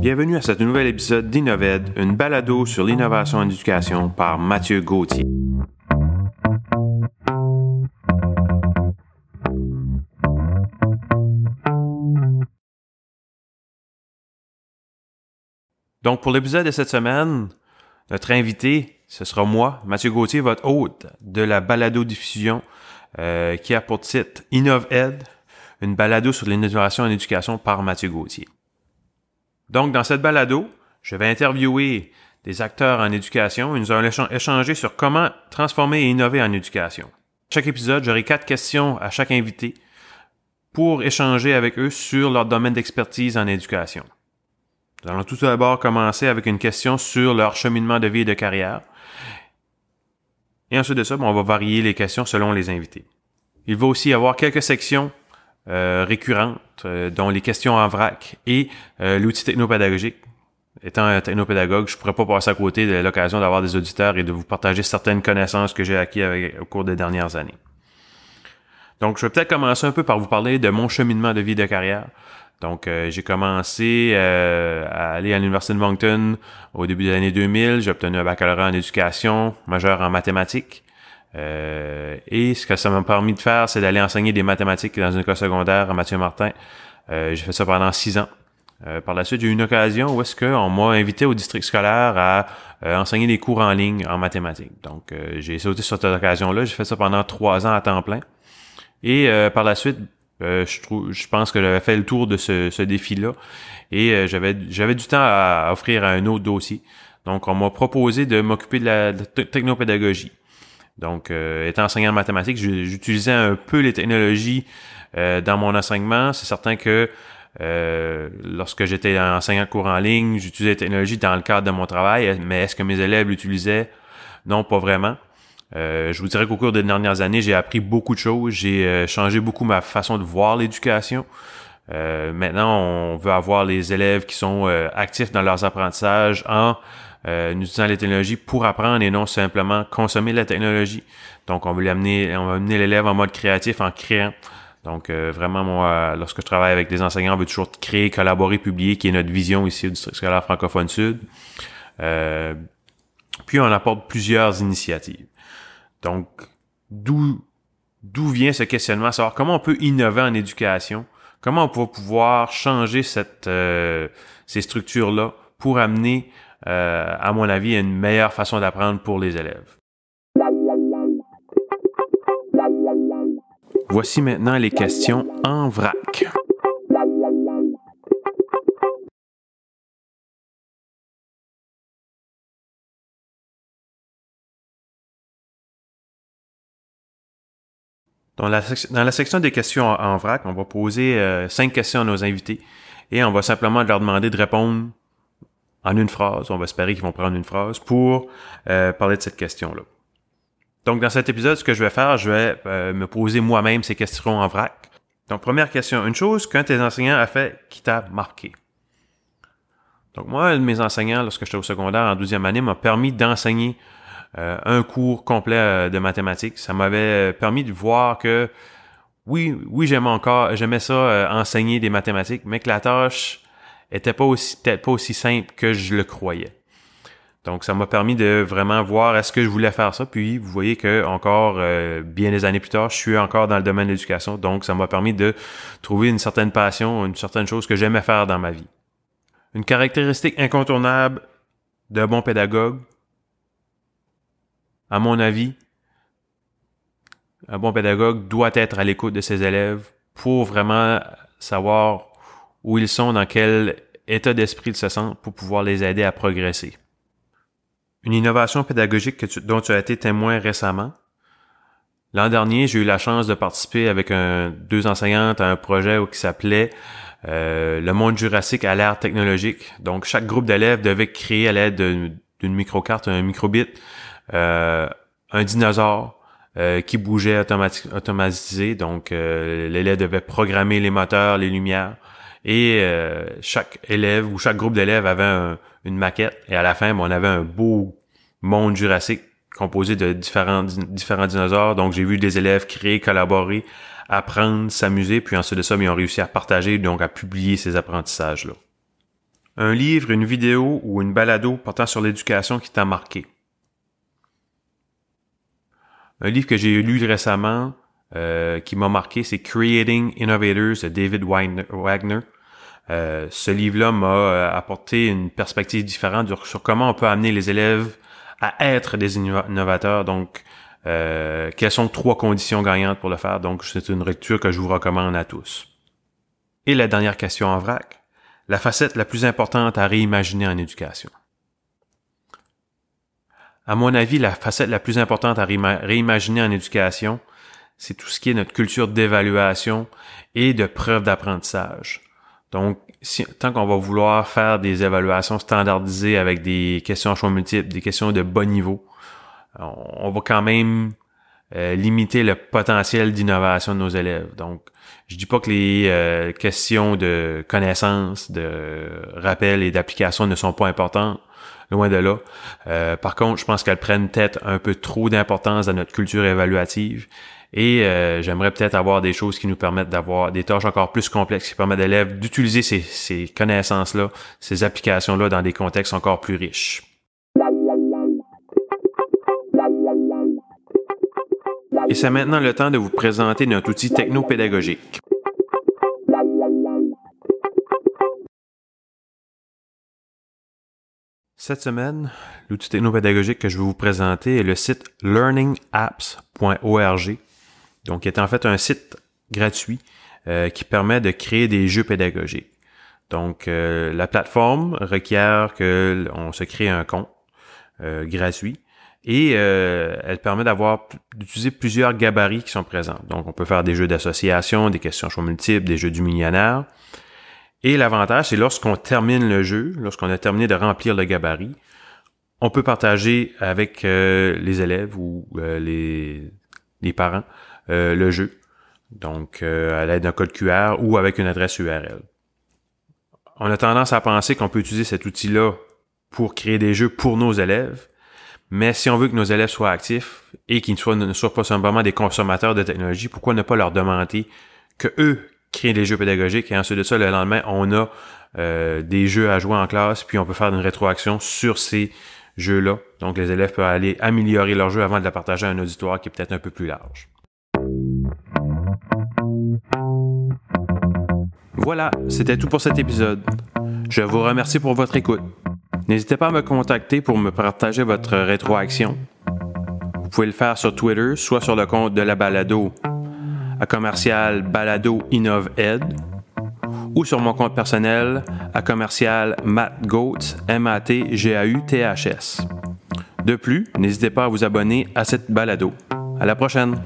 Bienvenue à ce nouvel épisode d'Innoved, une balado sur l'innovation en éducation par Mathieu Gauthier. Donc, pour l'épisode de cette semaine, notre invité, ce sera moi, Mathieu Gauthier, votre hôte de la balado-diffusion euh, qui a pour titre InnovEd, une balado sur l'innovation en éducation par Mathieu Gauthier. Donc, dans cette balado, je vais interviewer des acteurs en éducation et nous allons échanger sur comment transformer et innover en éducation. Chaque épisode, j'aurai quatre questions à chaque invité pour échanger avec eux sur leur domaine d'expertise en éducation. Nous allons tout d'abord commencer avec une question sur leur cheminement de vie et de carrière. Et ensuite de ça, on va varier les questions selon les invités. Il va aussi y avoir quelques sections euh, récurrentes, euh, dont les questions en vrac et euh, l'outil technopédagogique. Étant un technopédagogue, je pourrais pas passer à côté de l'occasion d'avoir des auditeurs et de vous partager certaines connaissances que j'ai acquises au cours des dernières années. Donc, je vais peut-être commencer un peu par vous parler de mon cheminement de vie de carrière. Donc, euh, j'ai commencé euh, à aller à l'Université de Moncton au début de l'année 2000. J'ai obtenu un baccalauréat en éducation, majeur en mathématiques. Euh, et ce que ça m'a permis de faire, c'est d'aller enseigner des mathématiques dans une école secondaire à Mathieu Martin. j'ai fait ça pendant six ans. par la suite, j'ai eu une occasion où est-ce qu'on m'a invité au district scolaire à enseigner des cours en ligne en mathématiques. Donc, j'ai sauté sur cette occasion-là. J'ai fait ça pendant trois ans à temps plein. Et par la suite, euh, je je pense que j'avais fait le tour de ce, ce défi-là et euh, j'avais j'avais du temps à offrir à un autre dossier. Donc, on m'a proposé de m'occuper de la, technopédagogie. Donc, euh, étant enseignant en mathématiques, j'utilisais un peu les technologies dans mon enseignement. C'est certain que lorsque j'étais enseignant de cours en ligne, j'utilisais les technologies dans le cadre de mon travail, mais est-ce que mes élèves l'utilisaient? Non, pas vraiment. Euh, je vous dirais qu'au cours des dernières années, j'ai appris beaucoup de choses. J'ai euh, changé beaucoup ma façon de voir l'éducation. Euh, maintenant, on veut avoir les élèves qui sont actifs dans leurs apprentissages en utilisant les technologies pour apprendre et non simplement consommer la technologie. Donc, on veut l'amener, on va amener l'élève en mode créatif en créant. Donc, vraiment, moi, lorsque je travaille avec des enseignants, on veut toujours créer, collaborer, publier, qui est notre vision ici au district scolaire francophone sud. puis, on apporte plusieurs initiatives. Donc, d'où d'où vient ce questionnement, savoir comment on peut innover en éducation, comment on peut pouvoir changer cette euh, ces structures-là pour amener, euh, à mon avis, une meilleure façon d'apprendre pour les élèves. Voici maintenant les questions en vrac. Dans la, section des questions en, vrac, on va poser euh, cinq questions à nos invités et on va simplement leur demander de répondre en une phrase. On va espérer qu'ils vont prendre une phrase pour euh, parler de cette question-là. Donc, dans cet épisode, ce que je vais faire, je vais euh, me poser moi-même ces questions en vrac. Donc, première question. Une chose qu'un de tes enseignants a fait qui t'a marqué. Donc, moi, de mes enseignants, lorsque j'étais au secondaire en 12e année, m'a permis d'enseigner euh, un cours complet euh, de mathématiques. Ça m'avait permis de voir que oui, oui, j'aimais encore, j'aimais ça euh, enseigner des mathématiques, mais que la tâche était pas aussi pas aussi simple que je le croyais. Donc ça m'a permis de vraiment voir est-ce que je voulais faire ça. Puis vous voyez que encore bien des années plus tard, je suis encore dans le domaine de l'éducation. Donc ça m'a permis de trouver une certaine passion, une certaine chose que j'aimais faire dans ma vie. Une caractéristique incontournable d'un bon pédagogue, à mon avis, un bon pédagogue doit être à l'écoute de ses élèves pour vraiment savoir où ils sont, dans quel état d'esprit ils se sentent pour pouvoir les aider à progresser. Une innovation pédagogique dont tu as été témoin récemment. L'an dernier, j'ai eu la chance de participer avec un, deux enseignantes à un projet qui s'appelait euh, Le monde jurassique à l'ère technologique. Donc, chaque groupe d'élèves devait créer à l'aide d'une microcarte, un microbit, euh, un dinosaure euh, qui bougeait automatisé. Donc, euh, l'élève devait programmer les moteurs, les lumières. Et chaque élève ou chaque groupe d'élèves avait une maquette. Et à la fin, ben, on avait un beau monde jurassique composé de différents, différents dinosaures. Donc, j'ai vu des élèves créer, collaborer, apprendre, s'amuser. Puis ensuite de ça, ben, ils ont réussi à partager, donc à publier ces apprentissages-là. Un livre, une vidéo ou une balado portant sur l'éducation qui t'a marqué? Un livre que j'ai lu récemment euh, qui m'a marqué, c'est Creating Innovators de David Wagner. Euh, ce livre-là m'a euh, apporté une perspective différente sur comment on peut amener les élèves à être des innovateurs. Donc, euh, quelles sont trois conditions gagnantes pour le faire? Donc, c'est une lecture que je vous recommande à tous. Et la dernière question en vrac. La facette la plus importante à réimaginer en éducation. À mon avis, la facette la plus importante à réimaginer en éducation, c'est tout ce qui est notre culture d'évaluation et de preuve d'apprentissage. Donc, tant qu'on va vouloir faire des évaluations standardisées avec des questions à choix multiples, des questions de bon niveau, on, va quand même euh, limiter le potentiel d'innovation de nos élèves. Donc, je dis pas que les euh, questions de connaissance, de rappel et d'application ne sont pas importantes, loin de là. Euh, par contre, je pense qu'elles prennent peut-être un peu trop d'importance dans notre culture évaluative et euh, j'aimerais peut-être avoir des choses qui nous permettent d'avoir des tâches encore plus complexes, qui permettent à l'élève d'utiliser ces, ces connaissances-là, ces applications-là dans des contextes encore plus riches. Et c'est maintenant le temps de vous présenter notre outil technopédagogique. Cette semaine, l'outil technopédagogique que je vais vous présenter est le site learningapps.org donc, il est en fait un site gratuit euh, qui permet de créer des jeux pédagogiques. Donc, euh, la plateforme requiert que on se crée un compte euh, gratuit et elle permet d'avoir d'utiliser plusieurs gabarits qui sont présents. Donc, on peut faire des jeux d'association, des questions choix multiples, des jeux du millionnaire. Et l'avantage, c'est lorsqu'on termine le jeu, lorsqu'on a terminé de remplir le gabarit, on peut partager avec les élèves ou les parents euh, le jeu. Donc, euh, à l'aide d'un code QR ou avec une adresse URL. On a tendance à penser qu'on peut utiliser cet outil-là pour créer des jeux pour nos élèves, mais si on veut que nos élèves soient actifs et qu'ils ne soient, pas simplement des consommateurs de technologie, pourquoi ne pas leur demander que eux créent des jeux pédagogiques et ensuite de ça, le lendemain, on a euh, des jeux à jouer en classe, puis on peut faire une rétroaction sur ces jeux-là. Donc les élèves peuvent aller améliorer leur jeu avant de la partager à un auditoire qui est peut-être un peu plus large. Voilà, c'était tout pour cet épisode. Je vous remercie pour votre écoute. N'hésitez pas à me contacter pour me partager votre rétroaction. Vous pouvez le faire sur Twitter, soit sur le compte de la balado à commercial balado innoved ou sur mon compte personnel à commercial matgoats m a t g a u t h s. De plus, n'hésitez pas à vous abonner à cette balado. À la prochaine.